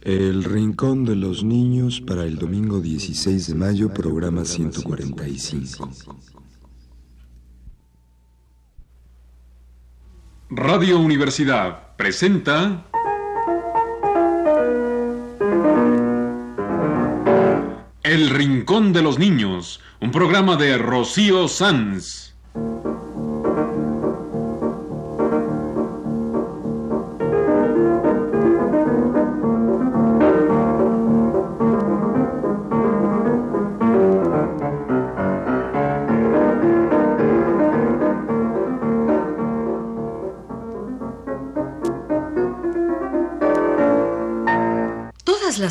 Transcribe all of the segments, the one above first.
El Rincón de los Niños para el domingo 16 de mayo, programa 145. Radio Universidad presenta El Rincón de los Niños, un programa de Rocío Sanz.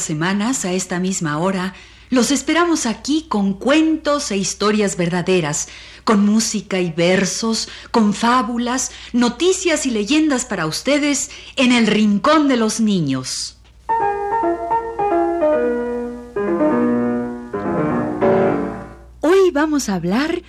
Semanas, a esta misma hora, los esperamos aquí con cuentos e historias verdaderas, con música y versos, con fábulas, noticias y leyendas para ustedes en el Rincón de los Niños. Hoy vamos a hablar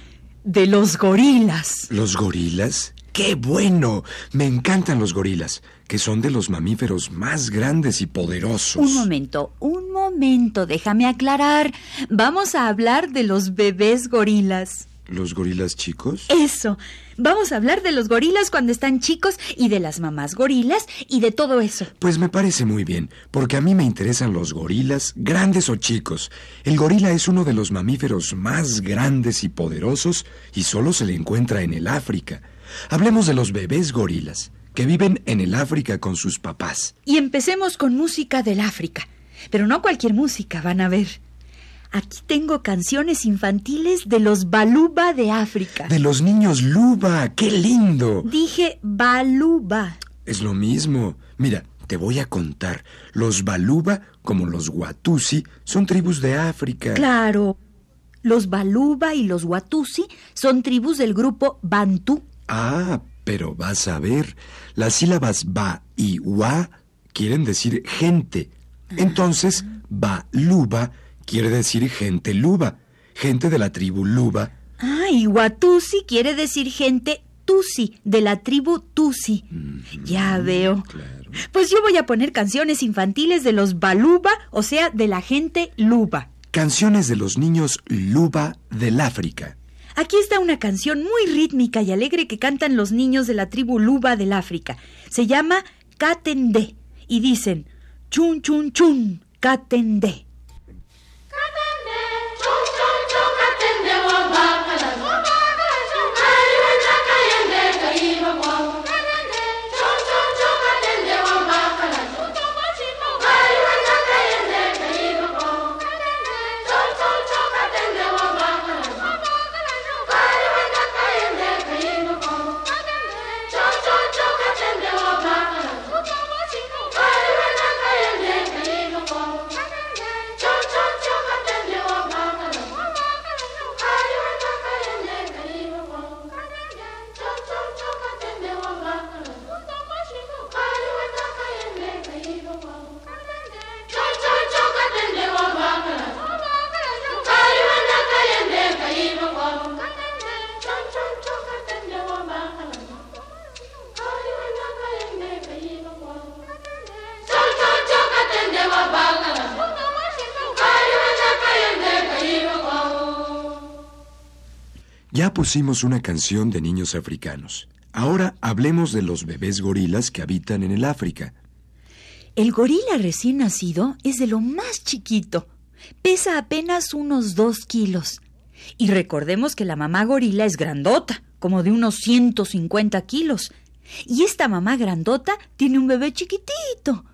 de los gorilas. ¿Los gorilas? ¡Qué bueno! Me encantan los gorilas, que son de los mamíferos más grandes y poderosos. Un momento, un momento, déjame aclarar. Vamos a hablar de los bebés gorilas. ¿Los gorilas chicos? Eso. Vamos a hablar de los gorilas cuando están chicos y de las mamás gorilas y de todo eso. Pues me parece muy bien, porque a mí me interesan los gorilas, grandes o chicos. El gorila es uno de los mamíferos más grandes y poderosos y solo se le encuentra en el África. Hablemos de los bebés gorilas, que viven en el África con sus papás. Y empecemos con música del África. Pero no cualquier música, van a ver. Aquí tengo canciones infantiles de los Baluba de África. De los niños Luba, qué lindo. Dije Baluba. Es lo mismo. Mira, te voy a contar. Los Baluba, como los Watusi, son tribus de África. Claro. Los Baluba y los Watusi son tribus del grupo Bantú. Ah, pero vas a ver, las sílabas ba y wa quieren decir gente. Entonces, ba-luba quiere decir gente luba, gente de la tribu luba. Ah, y Watusi quiere decir gente Tusi, de la tribu Tusi. ya veo. Claro. Pues yo voy a poner canciones infantiles de los Baluba, o sea, de la gente Luba. Canciones de los niños Luba del África. Aquí está una canción muy rítmica y alegre que cantan los niños de la tribu Luba del África. Se llama Katende y dicen chun chun chun, Katende. Pusimos una canción de niños africanos. Ahora hablemos de los bebés gorilas que habitan en el África. El gorila recién nacido es de lo más chiquito. Pesa apenas unos dos kilos. Y recordemos que la mamá gorila es grandota, como de unos 150 kilos. Y esta mamá grandota tiene un bebé chiquitito.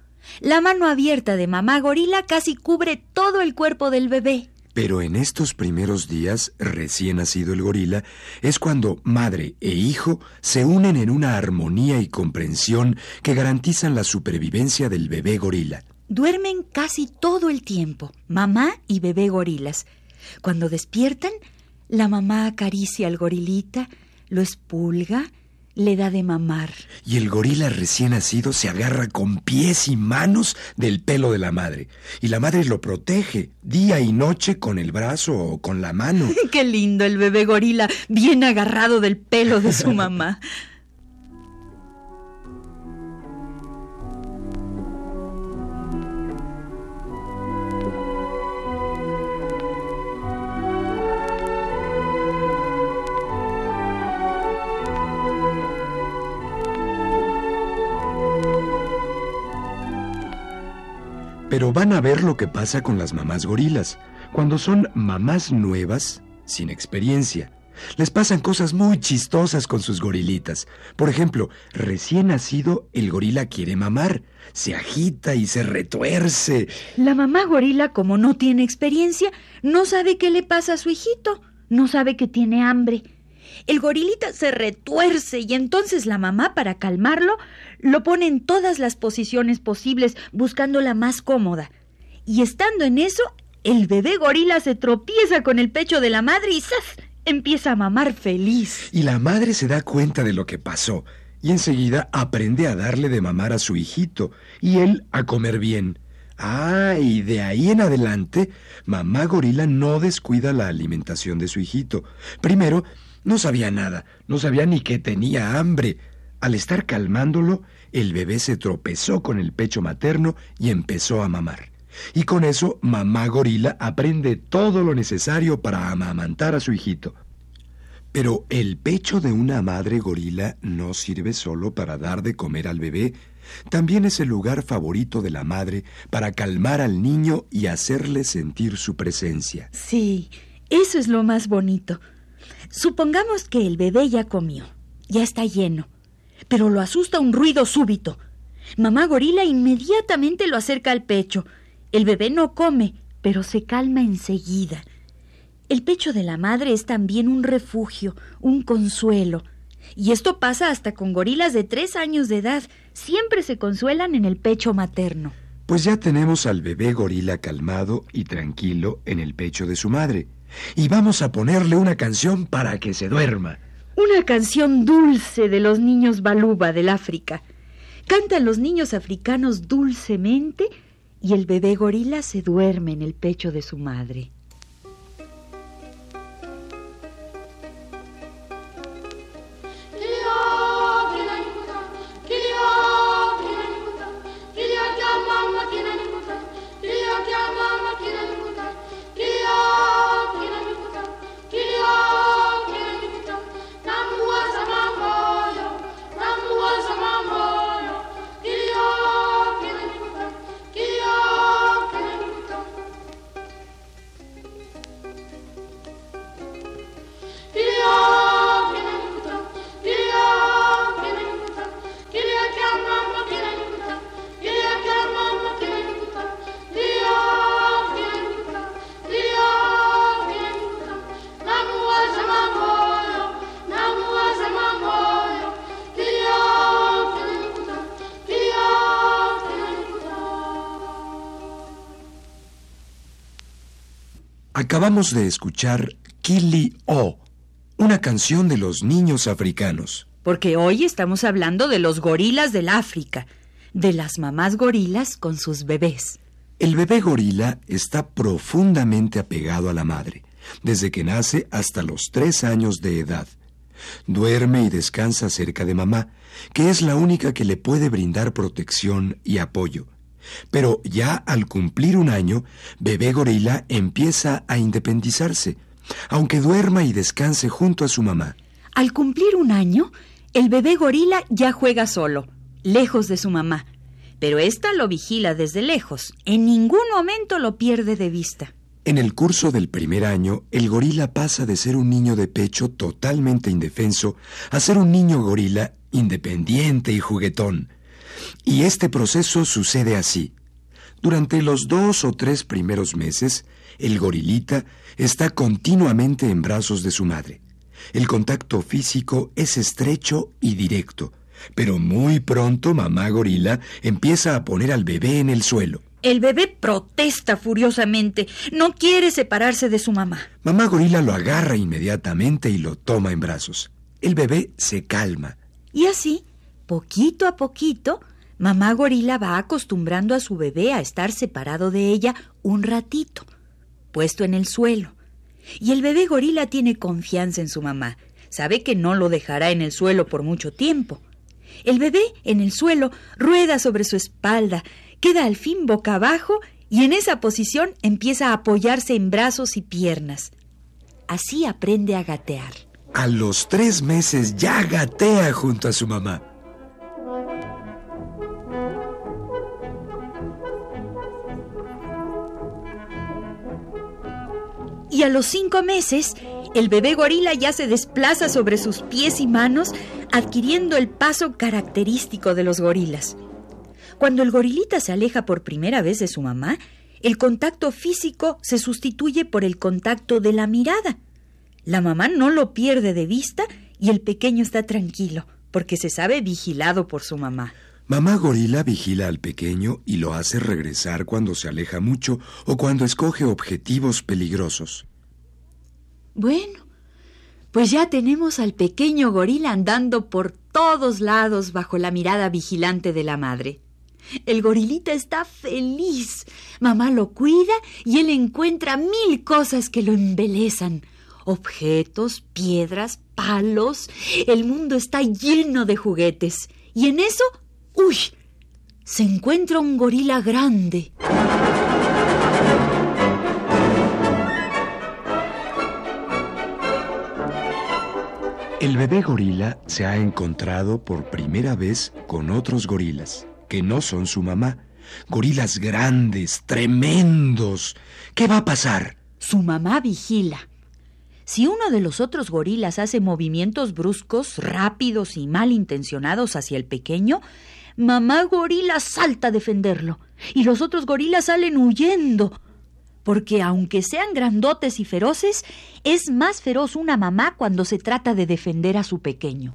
La mano abierta de mamá gorila casi cubre todo el cuerpo del bebé. Pero en estos primeros días, recién nacido el gorila, es cuando madre e hijo se unen en una armonía y comprensión que garantizan la supervivencia del bebé gorila. Duermen casi todo el tiempo, mamá y bebé gorilas. Cuando despiertan, la mamá acaricia al gorilita, lo espulga, le da de mamar. Y el gorila recién nacido se agarra con pies y manos del pelo de la madre. Y la madre lo protege día y noche con el brazo o con la mano. Qué lindo el bebé gorila, bien agarrado del pelo de su mamá. Pero van a ver lo que pasa con las mamás gorilas. Cuando son mamás nuevas, sin experiencia, les pasan cosas muy chistosas con sus gorilitas. Por ejemplo, recién nacido, el gorila quiere mamar. Se agita y se retuerce. La mamá gorila, como no tiene experiencia, no sabe qué le pasa a su hijito. No sabe que tiene hambre. El gorilita se retuerce y entonces la mamá, para calmarlo, lo pone en todas las posiciones posibles, buscando la más cómoda. Y estando en eso, el bebé gorila se tropieza con el pecho de la madre y ¡zas! empieza a mamar feliz. Y la madre se da cuenta de lo que pasó y enseguida aprende a darle de mamar a su hijito y él a comer bien. Ah, y de ahí en adelante, mamá gorila no descuida la alimentación de su hijito. Primero, no sabía nada, no sabía ni que tenía hambre. Al estar calmándolo, el bebé se tropezó con el pecho materno y empezó a mamar. Y con eso, mamá gorila aprende todo lo necesario para amamantar a su hijito. Pero el pecho de una madre gorila no sirve solo para dar de comer al bebé, también es el lugar favorito de la madre para calmar al niño y hacerle sentir su presencia. Sí, eso es lo más bonito. Supongamos que el bebé ya comió, ya está lleno, pero lo asusta un ruido súbito. Mamá gorila inmediatamente lo acerca al pecho el bebé no come, pero se calma enseguida. El pecho de la madre es también un refugio, un consuelo. Y esto pasa hasta con gorilas de tres años de edad. Siempre se consuelan en el pecho materno. Pues ya tenemos al bebé gorila calmado y tranquilo en el pecho de su madre. Y vamos a ponerle una canción para que se duerma. Una canción dulce de los niños baluba del África. Cantan los niños africanos dulcemente y el bebé gorila se duerme en el pecho de su madre. Acabamos de escuchar Kili O, una canción de los niños africanos. Porque hoy estamos hablando de los gorilas del África, de las mamás gorilas con sus bebés. El bebé gorila está profundamente apegado a la madre, desde que nace hasta los tres años de edad. Duerme y descansa cerca de mamá, que es la única que le puede brindar protección y apoyo. Pero ya al cumplir un año, bebé gorila empieza a independizarse, aunque duerma y descanse junto a su mamá. Al cumplir un año, el bebé gorila ya juega solo, lejos de su mamá, pero ésta lo vigila desde lejos. En ningún momento lo pierde de vista. En el curso del primer año, el gorila pasa de ser un niño de pecho totalmente indefenso a ser un niño gorila independiente y juguetón. Y este proceso sucede así. Durante los dos o tres primeros meses, el gorilita está continuamente en brazos de su madre. El contacto físico es estrecho y directo, pero muy pronto mamá gorila empieza a poner al bebé en el suelo. El bebé protesta furiosamente, no quiere separarse de su mamá. Mamá gorila lo agarra inmediatamente y lo toma en brazos. El bebé se calma. Y así, poquito a poquito, mamá gorila va acostumbrando a su bebé a estar separado de ella un ratito, puesto en el suelo. Y el bebé gorila tiene confianza en su mamá. Sabe que no lo dejará en el suelo por mucho tiempo. El bebé, en el suelo, rueda sobre su espalda, queda al fin boca abajo y en esa posición empieza a apoyarse en brazos y piernas. Así aprende a gatear. A los tres meses ya gatea junto a su mamá. A los cinco meses, el bebé gorila ya se desplaza sobre sus pies y manos, adquiriendo el paso característico de los gorilas. Cuando el gorilita se aleja por primera vez de su mamá, el contacto físico se sustituye por el contacto de la mirada. La mamá no lo pierde de vista y el pequeño está tranquilo, porque se sabe vigilado por su mamá. Mamá gorila vigila al pequeño y lo hace regresar cuando se aleja mucho o cuando escoge objetivos peligrosos. Bueno, pues ya tenemos al pequeño gorila andando por todos lados bajo la mirada vigilante de la madre. El gorilita está feliz. Mamá lo cuida y él encuentra mil cosas que lo embelezan. Objetos, piedras, palos. El mundo está lleno de juguetes. Y en eso, ¡uy! Se encuentra un gorila grande. El bebé gorila se ha encontrado por primera vez con otros gorilas que no son su mamá. Gorilas grandes, tremendos. ¿Qué va a pasar? Su mamá vigila. Si uno de los otros gorilas hace movimientos bruscos, rápidos y malintencionados hacia el pequeño, mamá gorila salta a defenderlo y los otros gorilas salen huyendo. Porque aunque sean grandotes y feroces, es más feroz una mamá cuando se trata de defender a su pequeño.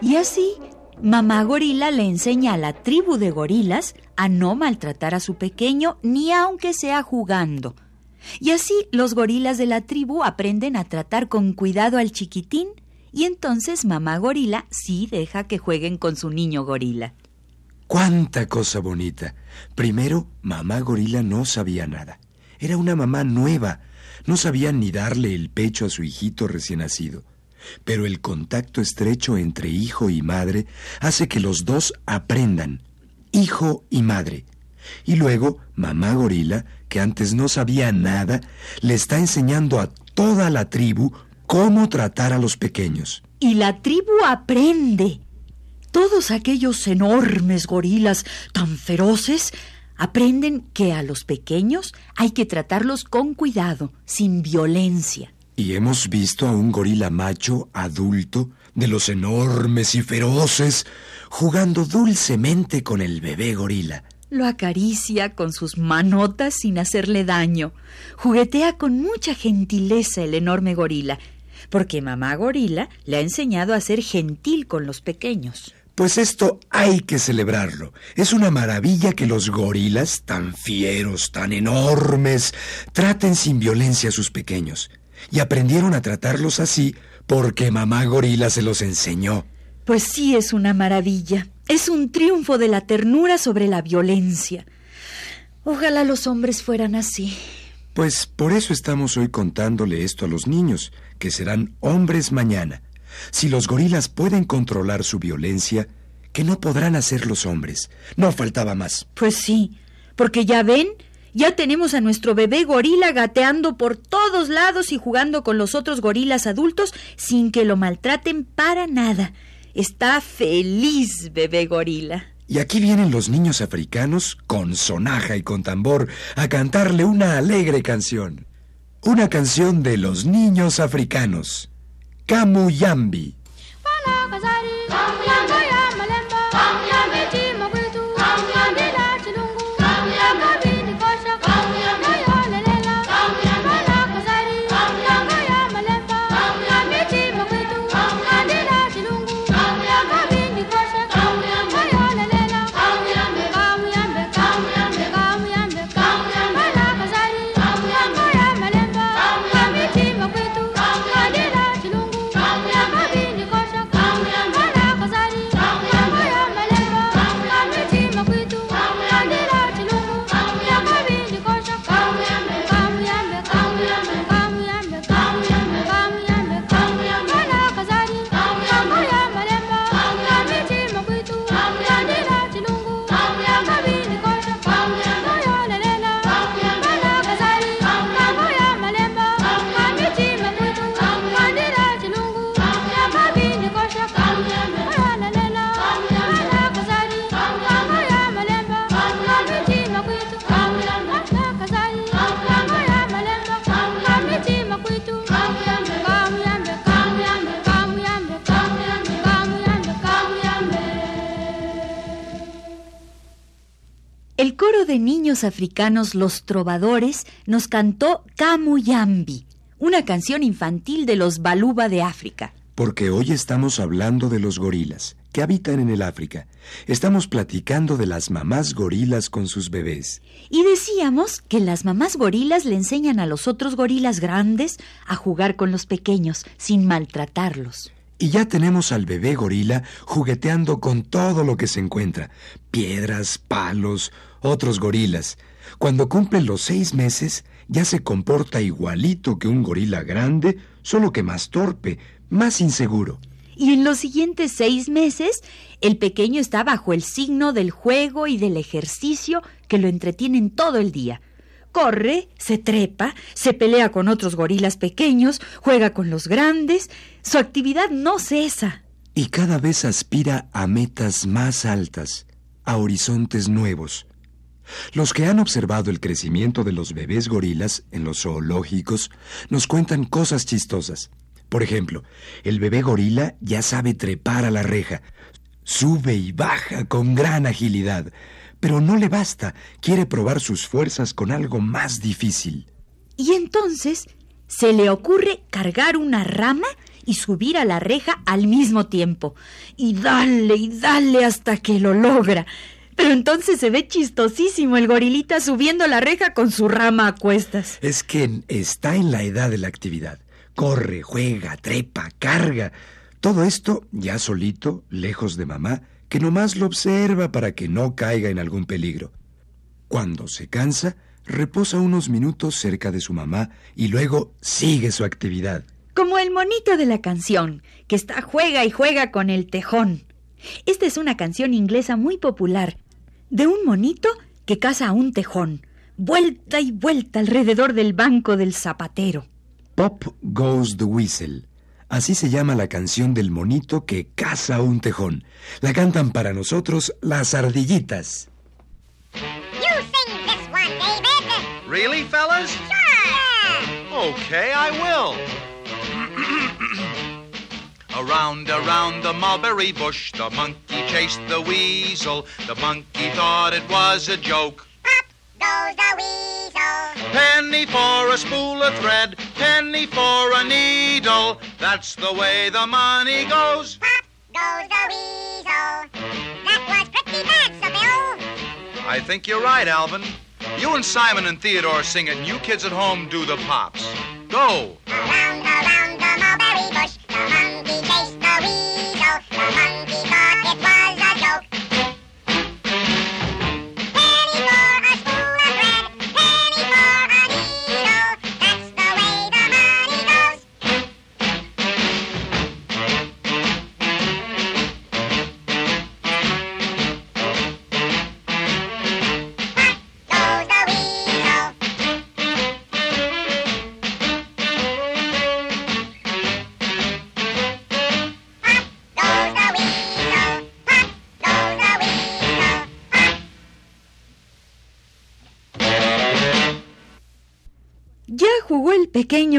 Y así, mamá gorila le enseña a la tribu de gorilas a no maltratar a su pequeño ni aunque sea jugando. Y así los gorilas de la tribu aprenden a tratar con cuidado al chiquitín y entonces mamá gorila sí deja que jueguen con su niño gorila. ¡Cuánta cosa bonita! Primero, mamá gorila no sabía nada. Era una mamá nueva. No sabía ni darle el pecho a su hijito recién nacido pero el contacto estrecho entre hijo y madre hace que los dos aprendan, hijo y madre. Y luego, mamá gorila, que antes no sabía nada, le está enseñando a toda la tribu cómo tratar a los pequeños. Y la tribu aprende. Todos aquellos enormes gorilas tan feroces aprenden que a los pequeños hay que tratarlos con cuidado, sin violencia. Y hemos visto a un gorila macho adulto, de los enormes y feroces, jugando dulcemente con el bebé gorila. Lo acaricia con sus manotas sin hacerle daño. Juguetea con mucha gentileza el enorme gorila, porque mamá gorila le ha enseñado a ser gentil con los pequeños. Pues esto hay que celebrarlo. Es una maravilla que los gorilas, tan fieros, tan enormes, traten sin violencia a sus pequeños y aprendieron a tratarlos así porque mamá gorila se los enseñó. Pues sí, es una maravilla. Es un triunfo de la ternura sobre la violencia. Ojalá los hombres fueran así. Pues por eso estamos hoy contándole esto a los niños, que serán hombres mañana. Si los gorilas pueden controlar su violencia, que no podrán hacer los hombres. No faltaba más. Pues sí, porque ya ven, ya tenemos a nuestro bebé gorila gateando por todos lados y jugando con los otros gorilas adultos sin que lo maltraten para nada. Está feliz, bebé gorila. Y aquí vienen los niños africanos con sonaja y con tambor a cantarle una alegre canción. Una canción de los niños africanos. Kamuyambi. Africanos Los Trovadores nos cantó Kamuyambi, una canción infantil de los Baluba de África. Porque hoy estamos hablando de los gorilas que habitan en el África. Estamos platicando de las mamás gorilas con sus bebés. Y decíamos que las mamás gorilas le enseñan a los otros gorilas grandes a jugar con los pequeños sin maltratarlos. Y ya tenemos al bebé gorila jugueteando con todo lo que se encuentra. Piedras, palos, otros gorilas. Cuando cumple los seis meses, ya se comporta igualito que un gorila grande, solo que más torpe, más inseguro. Y en los siguientes seis meses, el pequeño está bajo el signo del juego y del ejercicio que lo entretienen todo el día. Corre, se trepa, se pelea con otros gorilas pequeños, juega con los grandes. Su actividad no cesa. Y cada vez aspira a metas más altas, a horizontes nuevos. Los que han observado el crecimiento de los bebés gorilas en los zoológicos nos cuentan cosas chistosas. Por ejemplo, el bebé gorila ya sabe trepar a la reja. Sube y baja con gran agilidad. Pero no le basta. Quiere probar sus fuerzas con algo más difícil. Y entonces se le ocurre cargar una rama y subir a la reja al mismo tiempo. Y dale y dale hasta que lo logra. Pero entonces se ve chistosísimo el gorilita subiendo la reja con su rama a cuestas. Es que está en la edad de la actividad. Corre, juega, trepa, carga. Todo esto ya solito, lejos de mamá, que nomás lo observa para que no caiga en algún peligro. Cuando se cansa, reposa unos minutos cerca de su mamá y luego sigue su actividad. Como el monito de la canción, que está juega y juega con el tejón. Esta es una canción inglesa muy popular, de un monito que caza a un tejón, vuelta y vuelta alrededor del banco del zapatero. Pop Goes the Whistle. Así se llama la canción del monito que caza un tejón. La cantan para nosotros las ardillitas. You sing this one, David. Really, fellas? Sure. Okay, I will. Around, around the mulberry bush, the monkey chased the weasel. The monkey thought it was a joke. Up goes the weasel. Penny for a spool of thread, penny for a needle. That's the way the money goes. Up goes the weasel. That was pretty bad, Bill. I think you're right, Alvin. You and Simon and Theodore sing it, and you kids at home do the pops. Go! Around, around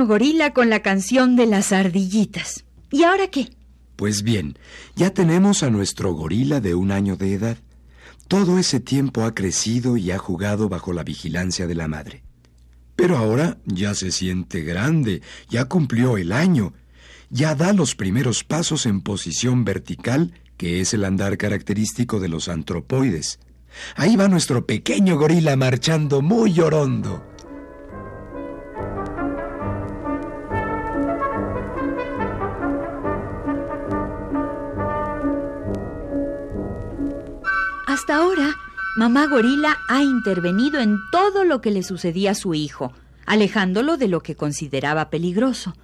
gorila con la canción de las ardillitas. ¿Y ahora qué? Pues bien, ya tenemos a nuestro gorila de un año de edad. Todo ese tiempo ha crecido y ha jugado bajo la vigilancia de la madre. Pero ahora ya se siente grande, ya cumplió el año, ya da los primeros pasos en posición vertical, que es el andar característico de los antropoides. Ahí va nuestro pequeño gorila marchando muy llorondo. Hasta ahora, mamá gorila ha intervenido en todo lo que le sucedía a su hijo, alejándolo de lo que consideraba peligroso.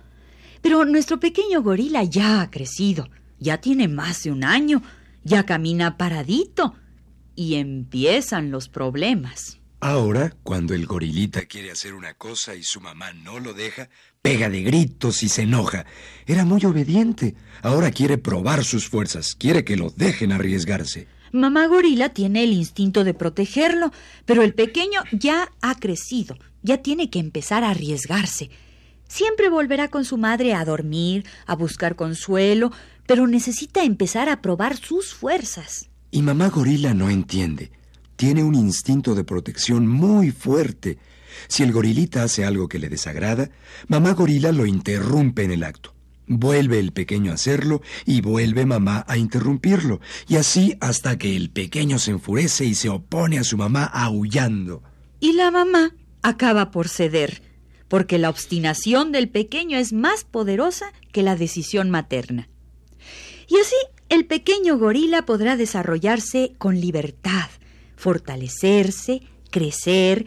Pero nuestro pequeño gorila ya ha crecido, ya tiene más de un año, ya camina paradito y empiezan los problemas. Ahora, cuando el gorilita quiere hacer una cosa y su mamá no lo deja, pega de gritos y se enoja. Era muy obediente. Ahora quiere probar sus fuerzas, quiere que lo dejen arriesgarse. Mamá gorila tiene el instinto de protegerlo, pero el pequeño ya ha crecido, ya tiene que empezar a arriesgarse. Siempre volverá con su madre a dormir, a buscar consuelo, pero necesita empezar a probar sus fuerzas. Y mamá gorila no entiende. tiene un instinto de protección muy fuerte. Si el gorilita hace algo que le desagrada, mamá gorila lo interrumpe en el acto. Vuelve el pequeño a hacerlo y vuelve mamá a interrumpirlo, y así hasta que el pequeño se enfurece y se opone a su mamá aullando. Y la mamá acaba por ceder, porque la obstinación del pequeño es más poderosa que la decisión materna. Y así el pequeño gorila podrá desarrollarse con libertad, fortalecerse, crecer,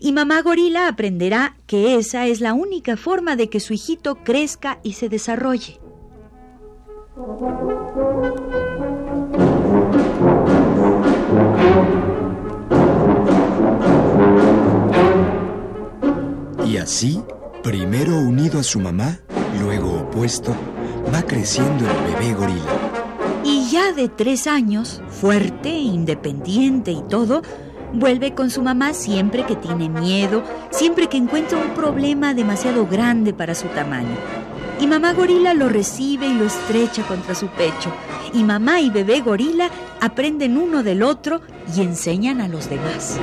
y mamá gorila aprenderá que esa es la única forma de que su hijito crezca y se desarrolle. Y así, primero unido a su mamá, luego opuesto, va creciendo el bebé gorila. Y ya de tres años, fuerte, independiente y todo, vuelve con su mamá siempre que tiene miedo, siempre que encuentra un problema demasiado grande para su tamaño. Y mamá gorila lo recibe y lo estrecha contra su pecho. Y mamá y bebé gorila aprenden uno del otro y enseñan a los demás.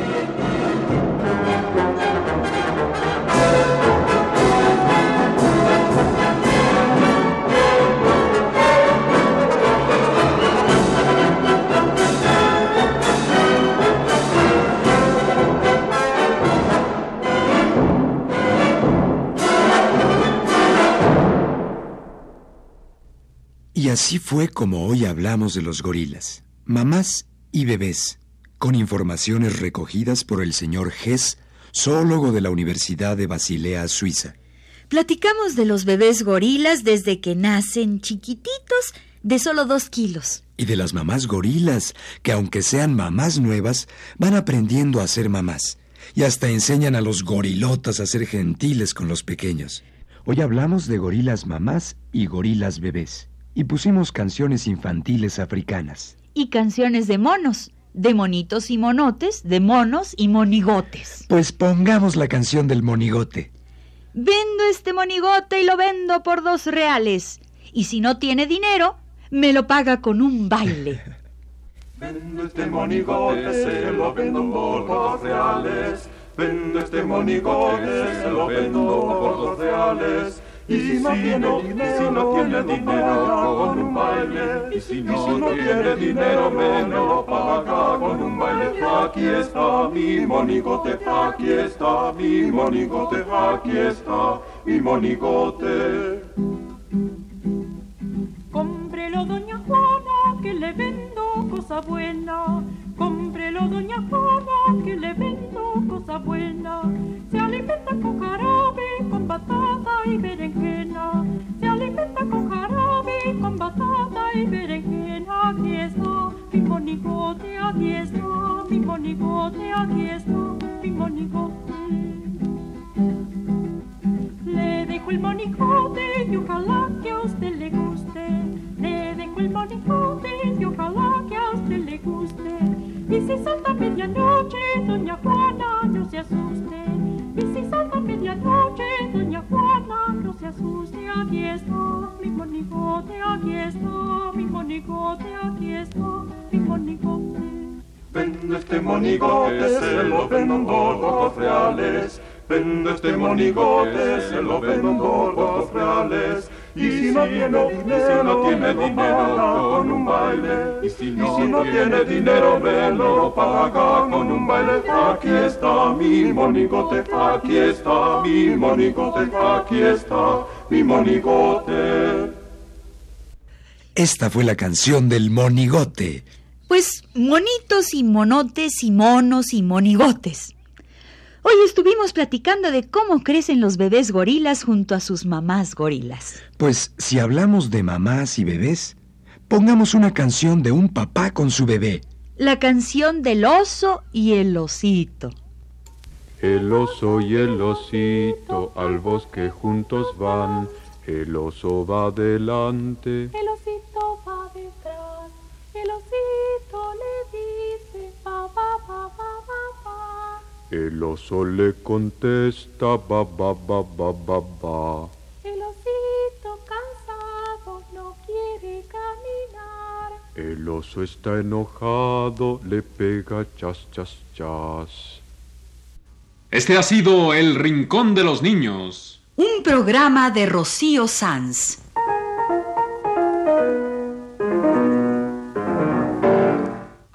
Así fue como hoy hablamos de los gorilas, mamás y bebés, con informaciones recogidas por el señor Hess, zoólogo de la Universidad de Basilea, Suiza. Platicamos de los bebés gorilas desde que nacen chiquititos de solo dos kilos. Y de las mamás gorilas, que aunque sean mamás nuevas, van aprendiendo a ser mamás. Y hasta enseñan a los gorilotas a ser gentiles con los pequeños. Hoy hablamos de gorilas mamás y gorilas bebés. Y pusimos canciones infantiles africanas. Y canciones de monos, de monitos y monotes, de monos y monigotes. Pues pongamos la canción del monigote. Vendo este monigote y lo vendo por dos reales. Y si no tiene dinero, me lo paga con un baile. Vendo este monigote, se lo vendo por dos reales. Vendo este monigote, se lo vendo por dos reales. Y si no tiene dinero, si no tiene dinero con un baile. Y si no tiene dinero, me lo paga con un baile. Aquí está mi monigote, aquí está mi monigote, aquí está mi monigote. Cómprelo, doña Juana, que le vendo cosa buena. Cómprelo, doña Juana, que le vendo cosa buena. Batata y berenjena. Se alimenta con jarabe, con batata y berenjena. Aquí está mi monigote, aquí está mi monigote, aquí está mi monigote. Le dejo el monigote y ojalá que a usted le guste. Le dejo el monigote y ojalá que a usted le guste. Y si salta medianoche, doña Juana, no se asuste. Y si salta medianoche, Juana, no se asuste. Aquí está mi monigote, aquí está mi monigote, aquí está mi monigote. Vendo este monigote, se lo vendo dos reales. Vendo este monigote, se lo vendo dos reales. Y si no tiene dinero, si no tiene dinero con un baile. Y si no, tiene dinero, me lo paga con un baile. Aquí está mi monigote, aquí está mi monigote, aquí está mi monigote. Esta fue la canción del monigote. Pues monitos y monotes y monos y monigotes. Hoy estuvimos platicando de cómo crecen los bebés gorilas junto a sus mamás gorilas. Pues si hablamos de mamás y bebés, pongamos una canción de un papá con su bebé. La canción del oso y el osito. El oso y el osito al bosque juntos van. El oso va adelante, El el oso le contesta ba ba ba ba ba ba. El osito cansado no quiere caminar. El oso está enojado, le pega chas, chas, chas. Este ha sido El Rincón de los Niños. Un programa de Rocío Sanz.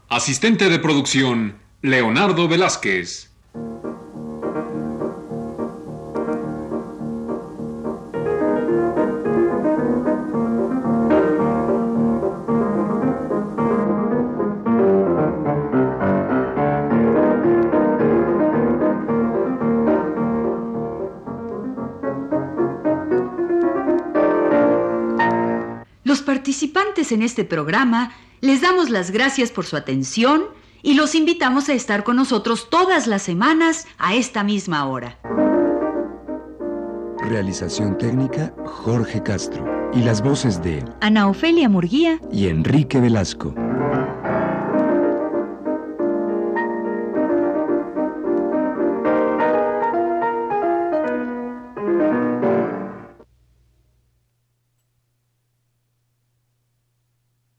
Asistente de producción, Leonardo Velázquez. Participantes en este programa les damos las gracias por su atención y los invitamos a estar con nosotros todas las semanas a esta misma hora. Realización técnica Jorge Castro y las voces de Ana Ofelia Murguía y Enrique Velasco.